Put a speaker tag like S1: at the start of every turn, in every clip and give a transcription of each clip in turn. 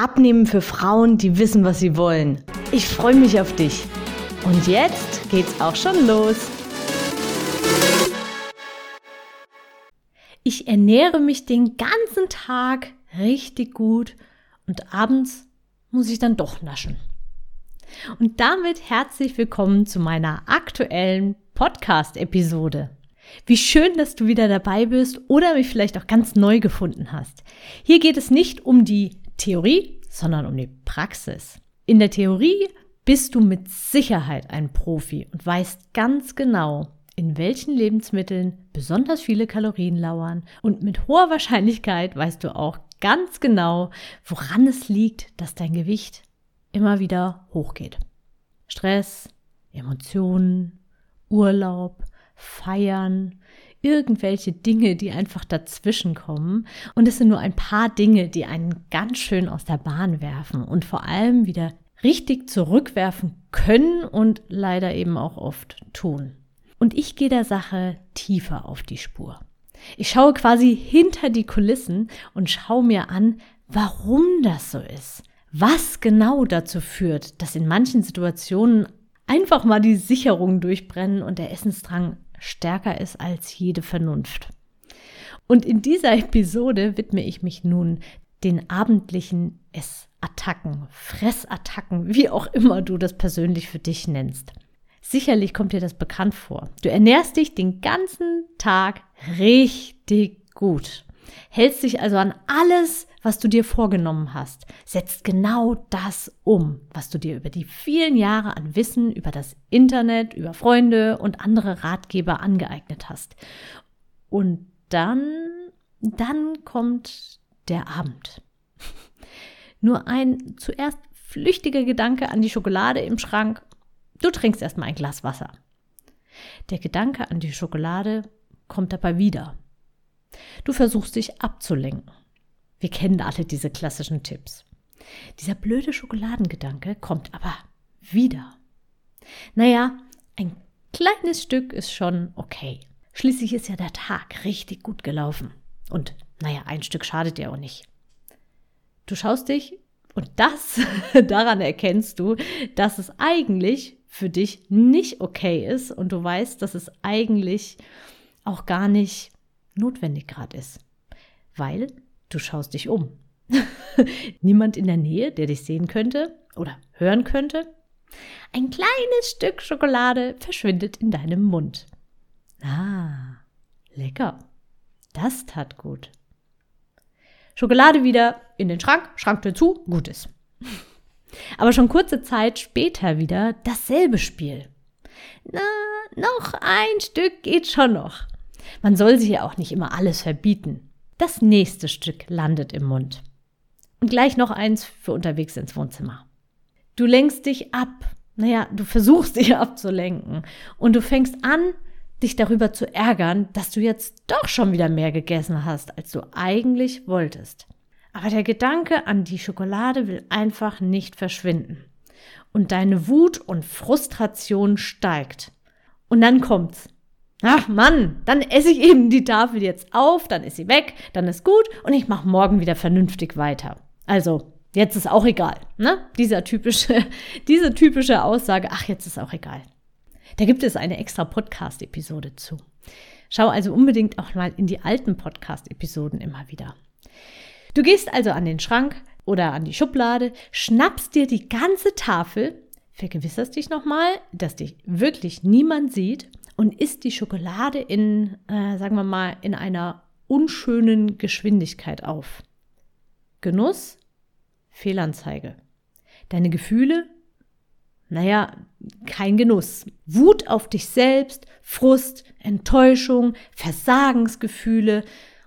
S1: Abnehmen für Frauen, die wissen, was sie wollen. Ich freue mich auf dich. Und jetzt geht's auch schon los. Ich ernähre mich den ganzen Tag richtig gut und abends muss ich dann doch naschen. Und damit herzlich willkommen zu meiner aktuellen Podcast-Episode. Wie schön, dass du wieder dabei bist oder mich vielleicht auch ganz neu gefunden hast. Hier geht es nicht um die Theorie, sondern um die Praxis. In der Theorie bist du mit Sicherheit ein Profi und weißt ganz genau, in welchen Lebensmitteln besonders viele Kalorien lauern und mit hoher Wahrscheinlichkeit weißt du auch ganz genau, woran es liegt, dass dein Gewicht immer wieder hochgeht. Stress, Emotionen, Urlaub, Feiern, irgendwelche Dinge, die einfach dazwischen kommen. Und es sind nur ein paar Dinge, die einen ganz schön aus der Bahn werfen und vor allem wieder richtig zurückwerfen können und leider eben auch oft tun. Und ich gehe der Sache tiefer auf die Spur. Ich schaue quasi hinter die Kulissen und schaue mir an, warum das so ist. Was genau dazu führt, dass in manchen Situationen einfach mal die Sicherungen durchbrennen und der Essensdrang stärker ist als jede Vernunft. Und in dieser Episode widme ich mich nun den abendlichen Essattacken, Fressattacken, wie auch immer du das persönlich für dich nennst. Sicherlich kommt dir das bekannt vor. Du ernährst dich den ganzen Tag richtig gut. Hältst dich also an alles, was du dir vorgenommen hast, setzt genau das um, was du dir über die vielen Jahre an Wissen über das Internet, über Freunde und andere Ratgeber angeeignet hast. Und dann, dann kommt der Abend. Nur ein zuerst flüchtiger Gedanke an die Schokolade im Schrank. Du trinkst erstmal ein Glas Wasser. Der Gedanke an die Schokolade kommt dabei wieder. Du versuchst dich abzulenken. Wir kennen alle diese klassischen Tipps. Dieser blöde Schokoladengedanke kommt aber wieder. Naja, ein kleines Stück ist schon okay. Schließlich ist ja der Tag richtig gut gelaufen. Und naja, ein Stück schadet dir auch nicht. Du schaust dich und das, daran erkennst du, dass es eigentlich für dich nicht okay ist und du weißt, dass es eigentlich auch gar nicht notwendig gerade ist. Weil du schaust dich um. Niemand in der Nähe, der dich sehen könnte oder hören könnte. Ein kleines Stück Schokolade verschwindet in deinem Mund. Ah, lecker. Das tat gut. Schokolade wieder in den Schrank, Schranktür zu, gut ist. Aber schon kurze Zeit später wieder dasselbe Spiel. Na, noch ein Stück geht schon noch. Man soll sich ja auch nicht immer alles verbieten. Das nächste Stück landet im Mund. Und gleich noch eins für unterwegs ins Wohnzimmer. Du lenkst dich ab. Naja, du versuchst dich abzulenken. Und du fängst an, dich darüber zu ärgern, dass du jetzt doch schon wieder mehr gegessen hast, als du eigentlich wolltest. Aber der Gedanke an die Schokolade will einfach nicht verschwinden. Und deine Wut und Frustration steigt. Und dann kommt's. Ach Mann, dann esse ich eben die Tafel jetzt auf, dann ist sie weg, dann ist gut und ich mache morgen wieder vernünftig weiter. Also, jetzt ist auch egal, ne? Dieser typische, diese typische Aussage, ach, jetzt ist auch egal. Da gibt es eine extra Podcast-Episode zu. Schau also unbedingt auch mal in die alten Podcast-Episoden immer wieder. Du gehst also an den Schrank oder an die Schublade, schnappst dir die ganze Tafel, vergewisserst dich nochmal, dass dich wirklich niemand sieht und isst die Schokolade in, äh, sagen wir mal, in einer unschönen Geschwindigkeit auf. Genuss, Fehlanzeige. Deine Gefühle, naja, kein Genuss. Wut auf dich selbst, Frust, Enttäuschung, Versagensgefühle.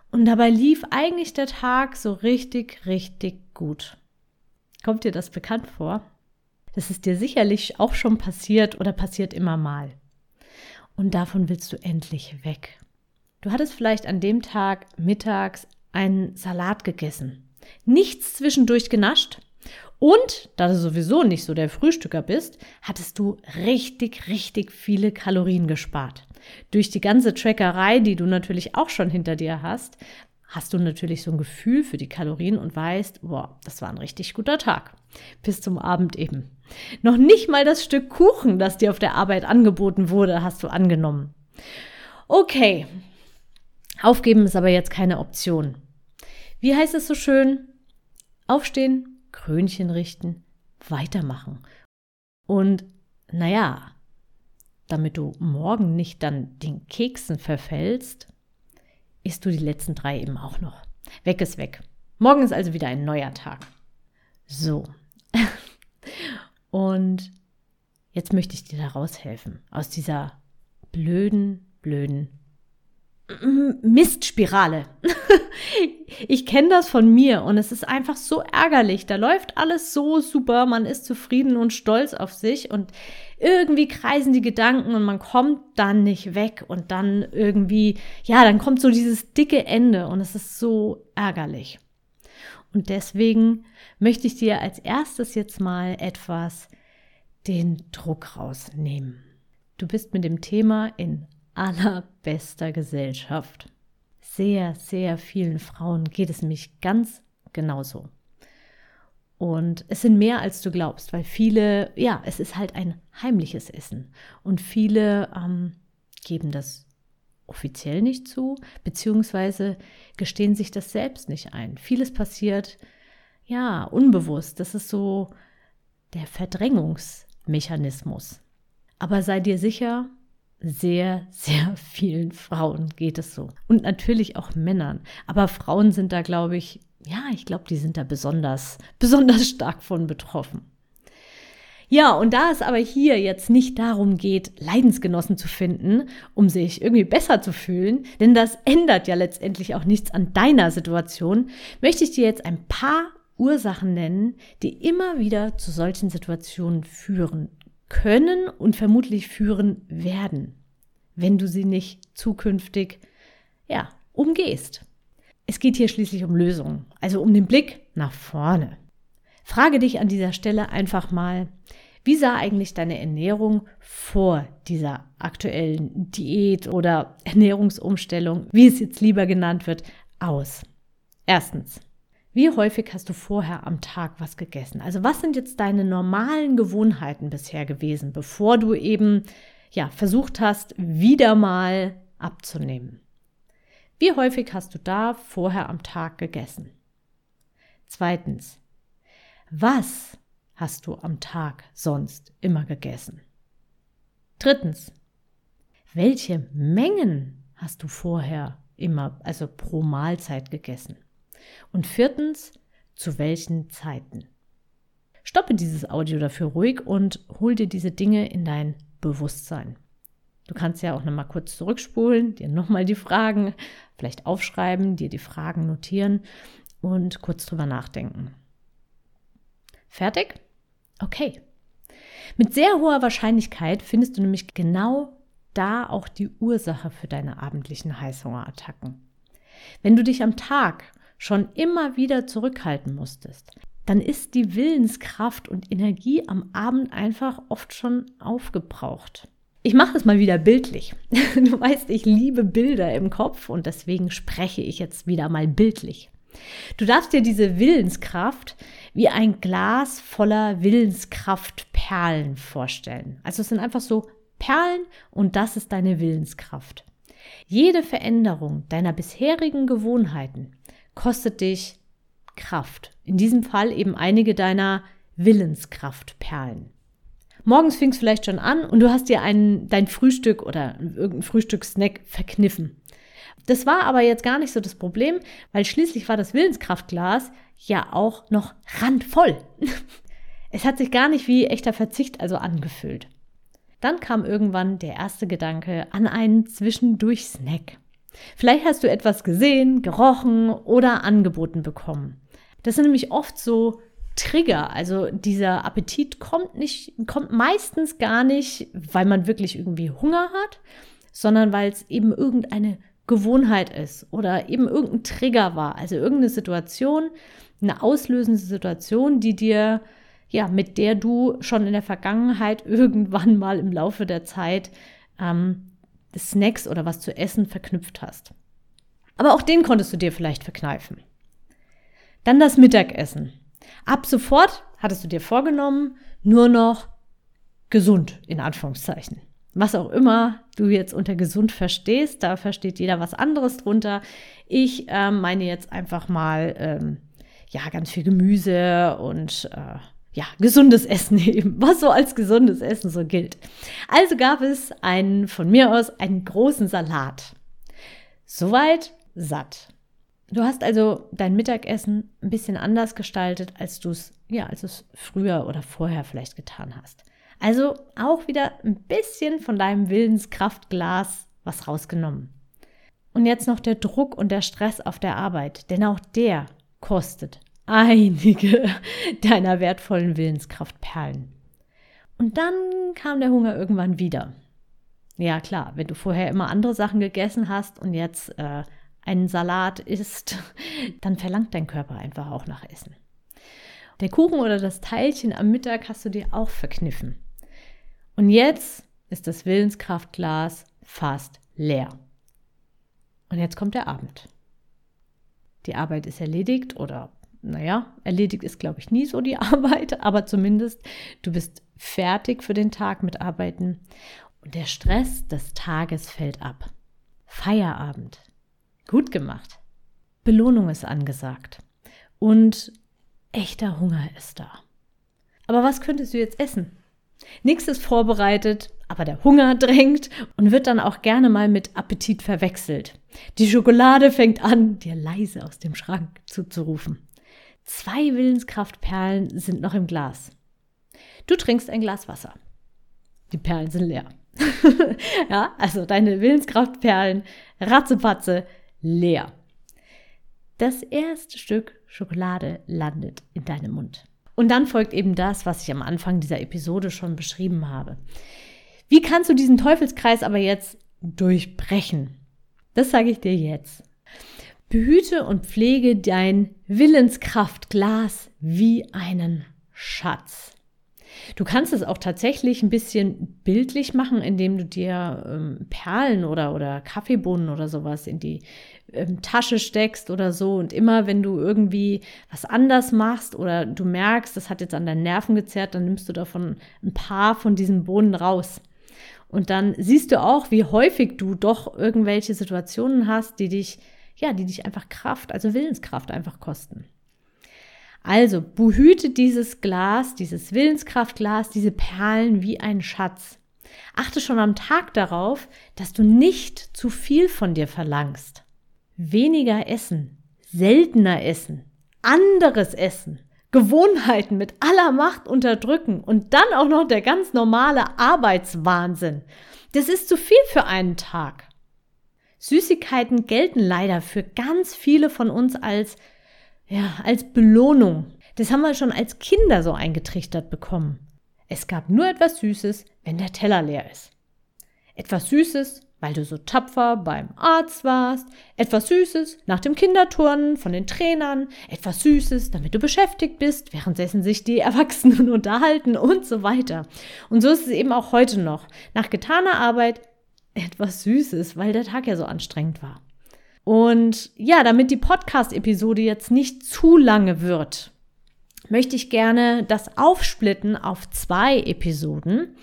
S1: Und dabei lief eigentlich der Tag so richtig, richtig gut. Kommt dir das bekannt vor? Das ist dir sicherlich auch schon passiert oder passiert immer mal. Und davon willst du endlich weg. Du hattest vielleicht an dem Tag mittags einen Salat gegessen, nichts zwischendurch genascht und da du sowieso nicht so der Frühstücker bist, hattest du richtig, richtig viele Kalorien gespart. Durch die ganze Trackerei, die du natürlich auch schon hinter dir hast, hast du natürlich so ein Gefühl für die Kalorien und weißt, boah, das war ein richtig guter Tag. Bis zum Abend eben. Noch nicht mal das Stück Kuchen, das dir auf der Arbeit angeboten wurde, hast du angenommen. Okay. Aufgeben ist aber jetzt keine Option. Wie heißt es so schön? Aufstehen, Krönchen richten, weitermachen. Und naja, damit du morgen nicht dann den Keksen verfällst, isst du die letzten drei eben auch noch. Weg ist weg. Morgen ist also wieder ein neuer Tag. So. Und jetzt möchte ich dir da raushelfen. Aus dieser blöden, blöden Mistspirale. ich kenne das von mir und es ist einfach so ärgerlich. Da läuft alles so super, man ist zufrieden und stolz auf sich und irgendwie kreisen die Gedanken und man kommt dann nicht weg und dann irgendwie, ja, dann kommt so dieses dicke Ende und es ist so ärgerlich. Und deswegen möchte ich dir als erstes jetzt mal etwas den Druck rausnehmen. Du bist mit dem Thema in allerbester Gesellschaft. Sehr, sehr vielen Frauen geht es nämlich ganz genauso. Und es sind mehr, als du glaubst, weil viele, ja, es ist halt ein heimliches Essen. Und viele ähm, geben das offiziell nicht zu, beziehungsweise gestehen sich das selbst nicht ein. Vieles passiert, ja, unbewusst. Das ist so der Verdrängungsmechanismus. Aber sei dir sicher, sehr, sehr vielen Frauen geht es so. Und natürlich auch Männern. Aber Frauen sind da, glaube ich, ja, ich glaube, die sind da besonders, besonders stark von betroffen. Ja, und da es aber hier jetzt nicht darum geht, Leidensgenossen zu finden, um sich irgendwie besser zu fühlen, denn das ändert ja letztendlich auch nichts an deiner Situation, möchte ich dir jetzt ein paar Ursachen nennen, die immer wieder zu solchen Situationen führen können und vermutlich führen werden, wenn du sie nicht zukünftig, ja, umgehst. Es geht hier schließlich um Lösungen, also um den Blick nach vorne. Frage dich an dieser Stelle einfach mal, wie sah eigentlich deine Ernährung vor dieser aktuellen Diät oder Ernährungsumstellung, wie es jetzt lieber genannt wird, aus? Erstens, wie häufig hast du vorher am Tag was gegessen? Also was sind jetzt deine normalen Gewohnheiten bisher gewesen, bevor du eben ja versucht hast, wieder mal abzunehmen? Wie häufig hast du da vorher am Tag gegessen? Zweitens, was hast du am Tag sonst immer gegessen? Drittens, welche Mengen hast du vorher immer, also pro Mahlzeit gegessen? Und viertens, zu welchen Zeiten? Stoppe dieses Audio dafür ruhig und hol dir diese Dinge in dein Bewusstsein. Du kannst ja auch noch mal kurz zurückspulen, dir nochmal die Fragen vielleicht aufschreiben, dir die Fragen notieren und kurz drüber nachdenken. Fertig? Okay. Mit sehr hoher Wahrscheinlichkeit findest du nämlich genau da auch die Ursache für deine abendlichen Heißhungerattacken. Wenn du dich am Tag schon immer wieder zurückhalten musstest, dann ist die Willenskraft und Energie am Abend einfach oft schon aufgebraucht. Ich mache es mal wieder bildlich. Du weißt, ich liebe Bilder im Kopf und deswegen spreche ich jetzt wieder mal bildlich. Du darfst dir diese Willenskraft wie ein Glas voller Willenskraftperlen vorstellen. Also es sind einfach so Perlen und das ist deine Willenskraft. Jede Veränderung deiner bisherigen Gewohnheiten kostet dich Kraft. In diesem Fall eben einige deiner Willenskraftperlen. Morgens fing es vielleicht schon an und du hast dir ein, dein Frühstück oder irgendein Frühstückssnack verkniffen. Das war aber jetzt gar nicht so das Problem, weil schließlich war das Willenskraftglas ja auch noch randvoll. Es hat sich gar nicht wie echter Verzicht also angefüllt. Dann kam irgendwann der erste Gedanke an einen Zwischendurch-Snack. Vielleicht hast du etwas gesehen, gerochen oder angeboten bekommen. Das sind nämlich oft so Trigger. Also dieser Appetit kommt nicht, kommt meistens gar nicht, weil man wirklich irgendwie Hunger hat, sondern weil es eben irgendeine Gewohnheit ist oder eben irgendein Trigger war. Also irgendeine Situation, eine auslösende Situation, die dir, ja, mit der du schon in der Vergangenheit irgendwann mal im Laufe der Zeit ähm, Snacks oder was zu essen verknüpft hast. Aber auch den konntest du dir vielleicht verkneifen. Dann das Mittagessen. Ab sofort hattest du dir vorgenommen, nur noch gesund, in Anführungszeichen. Was auch immer du jetzt unter gesund verstehst, da versteht jeder was anderes drunter. Ich äh, meine jetzt einfach mal, ähm, ja, ganz viel Gemüse und äh, ja, gesundes Essen eben, was so als gesundes Essen so gilt. Also gab es einen, von mir aus, einen großen Salat. Soweit satt. Du hast also dein Mittagessen ein bisschen anders gestaltet, als du es, ja, als du es früher oder vorher vielleicht getan hast. Also auch wieder ein bisschen von deinem Willenskraftglas was rausgenommen. Und jetzt noch der Druck und der Stress auf der Arbeit, denn auch der kostet einige deiner wertvollen Willenskraftperlen. Und dann kam der Hunger irgendwann wieder. Ja klar, wenn du vorher immer andere Sachen gegessen hast und jetzt äh, einen Salat isst, dann verlangt dein Körper einfach auch nach Essen. Der Kuchen oder das Teilchen am Mittag hast du dir auch verkniffen. Und jetzt ist das Willenskraftglas fast leer. Und jetzt kommt der Abend. Die Arbeit ist erledigt oder, naja, erledigt ist, glaube ich, nie so die Arbeit, aber zumindest du bist fertig für den Tag mit Arbeiten und der Stress des Tages fällt ab. Feierabend. Gut gemacht. Belohnung ist angesagt. Und echter Hunger ist da. Aber was könntest du jetzt essen? Nichts ist vorbereitet, aber der Hunger drängt und wird dann auch gerne mal mit Appetit verwechselt. Die Schokolade fängt an, dir leise aus dem Schrank zuzurufen. Zwei Willenskraftperlen sind noch im Glas. Du trinkst ein Glas Wasser. Die Perlen sind leer. ja, also deine Willenskraftperlen, ratzepatze, leer. Das erste Stück Schokolade landet in deinem Mund. Und dann folgt eben das, was ich am Anfang dieser Episode schon beschrieben habe. Wie kannst du diesen Teufelskreis aber jetzt durchbrechen? Das sage ich dir jetzt. Behüte und pflege dein Willenskraftglas wie einen Schatz. Du kannst es auch tatsächlich ein bisschen bildlich machen, indem du dir ähm, Perlen oder, oder Kaffeebohnen oder sowas in die ähm, Tasche steckst oder so. Und immer, wenn du irgendwie was anders machst oder du merkst, das hat jetzt an deinen Nerven gezerrt, dann nimmst du davon ein paar von diesen Bohnen raus. Und dann siehst du auch, wie häufig du doch irgendwelche Situationen hast, die dich, ja, die dich einfach Kraft, also Willenskraft einfach kosten. Also behüte dieses Glas, dieses Willenskraftglas, diese Perlen wie ein Schatz. Achte schon am Tag darauf, dass du nicht zu viel von dir verlangst. Weniger essen, seltener essen, anderes Essen, Gewohnheiten mit aller Macht unterdrücken und dann auch noch der ganz normale Arbeitswahnsinn. Das ist zu viel für einen Tag. Süßigkeiten gelten leider für ganz viele von uns als ja, als Belohnung. Das haben wir schon als Kinder so eingetrichtert bekommen. Es gab nur etwas Süßes, wenn der Teller leer ist. Etwas Süßes, weil du so tapfer beim Arzt warst, etwas Süßes nach dem Kinderturnen von den Trainern, etwas Süßes, damit du beschäftigt bist, währenddessen sich die Erwachsenen unterhalten und so weiter. Und so ist es eben auch heute noch. Nach getaner Arbeit etwas Süßes, weil der Tag ja so anstrengend war. Und ja, damit die Podcast-Episode jetzt nicht zu lange wird, möchte ich gerne das aufsplitten auf zwei Episoden.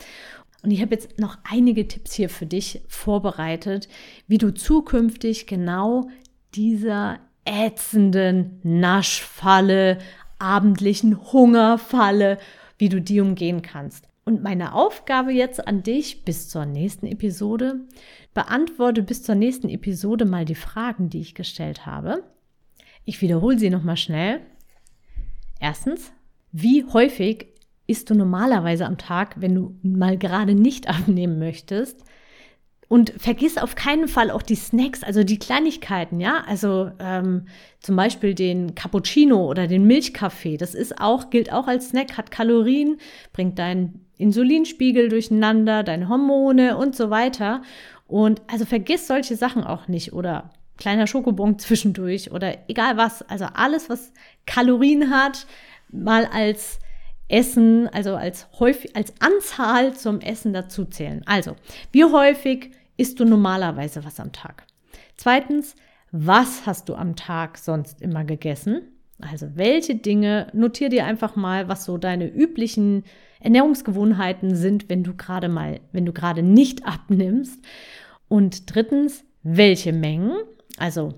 S1: Und ich habe jetzt noch einige Tipps hier für dich vorbereitet, wie du zukünftig genau dieser ätzenden Naschfalle, abendlichen Hungerfalle, wie du die umgehen kannst. Und meine Aufgabe jetzt an dich bis zur nächsten Episode, beantworte bis zur nächsten Episode mal die Fragen, die ich gestellt habe. Ich wiederhole sie nochmal schnell. Erstens, wie häufig isst du normalerweise am Tag, wenn du mal gerade nicht abnehmen möchtest? Und vergiss auf keinen Fall auch die Snacks, also die Kleinigkeiten, ja. Also ähm, zum Beispiel den Cappuccino oder den Milchkaffee. Das ist auch, gilt auch als Snack, hat Kalorien, bringt deinen Insulinspiegel durcheinander, deine Hormone und so weiter. Und also vergiss solche Sachen auch nicht oder kleiner Schokobon zwischendurch oder egal was. Also alles, was Kalorien hat, mal als Essen, also als häufig, als Anzahl zum Essen dazuzählen. Also, wie häufig isst du normalerweise was am Tag? Zweitens, was hast du am Tag sonst immer gegessen? Also, welche Dinge, notier dir einfach mal, was so deine üblichen Ernährungsgewohnheiten sind, wenn du gerade mal, wenn du gerade nicht abnimmst. Und drittens, welche Mengen? Also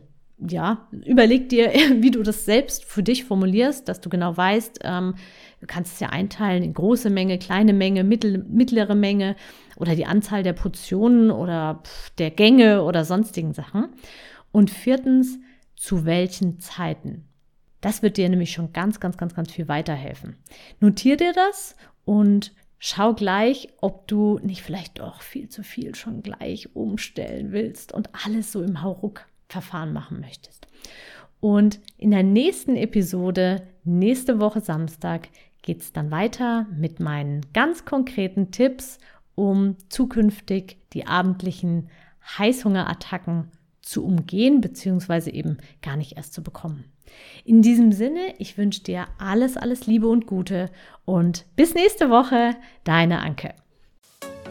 S1: ja, überleg dir, wie du das selbst für dich formulierst, dass du genau weißt, ähm, du kannst es ja einteilen in große Menge, kleine Menge, mittel, mittlere Menge oder die Anzahl der Portionen oder der Gänge oder sonstigen Sachen. Und viertens, zu welchen Zeiten? Das wird dir nämlich schon ganz, ganz, ganz, ganz viel weiterhelfen. Notier dir das und schau gleich, ob du nicht vielleicht doch viel zu viel schon gleich umstellen willst und alles so im Hauruck Verfahren machen möchtest. Und in der nächsten Episode, nächste Woche Samstag, geht es dann weiter mit meinen ganz konkreten Tipps, um zukünftig die abendlichen Heißhungerattacken zu umgehen, beziehungsweise eben gar nicht erst zu bekommen. In diesem Sinne, ich wünsche dir alles, alles Liebe und Gute und bis nächste Woche, deine Anke.